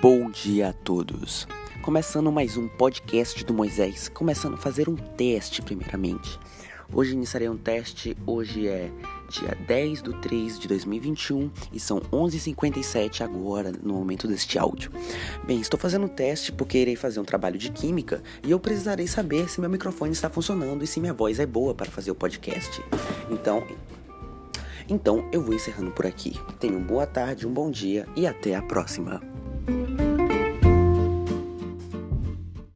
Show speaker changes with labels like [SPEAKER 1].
[SPEAKER 1] Bom dia a todos. Começando mais um podcast do Moisés, começando a fazer um teste primeiramente. Hoje iniciarei um teste, hoje é dia 10 de 3 de 2021 e são 11h57 agora no momento deste áudio. Bem, estou fazendo um teste porque irei fazer um trabalho de química e eu precisarei saber se meu microfone está funcionando e se minha voz é boa para fazer o podcast. Então, então eu vou encerrando por aqui. Tenham boa tarde, um bom dia e até a próxima.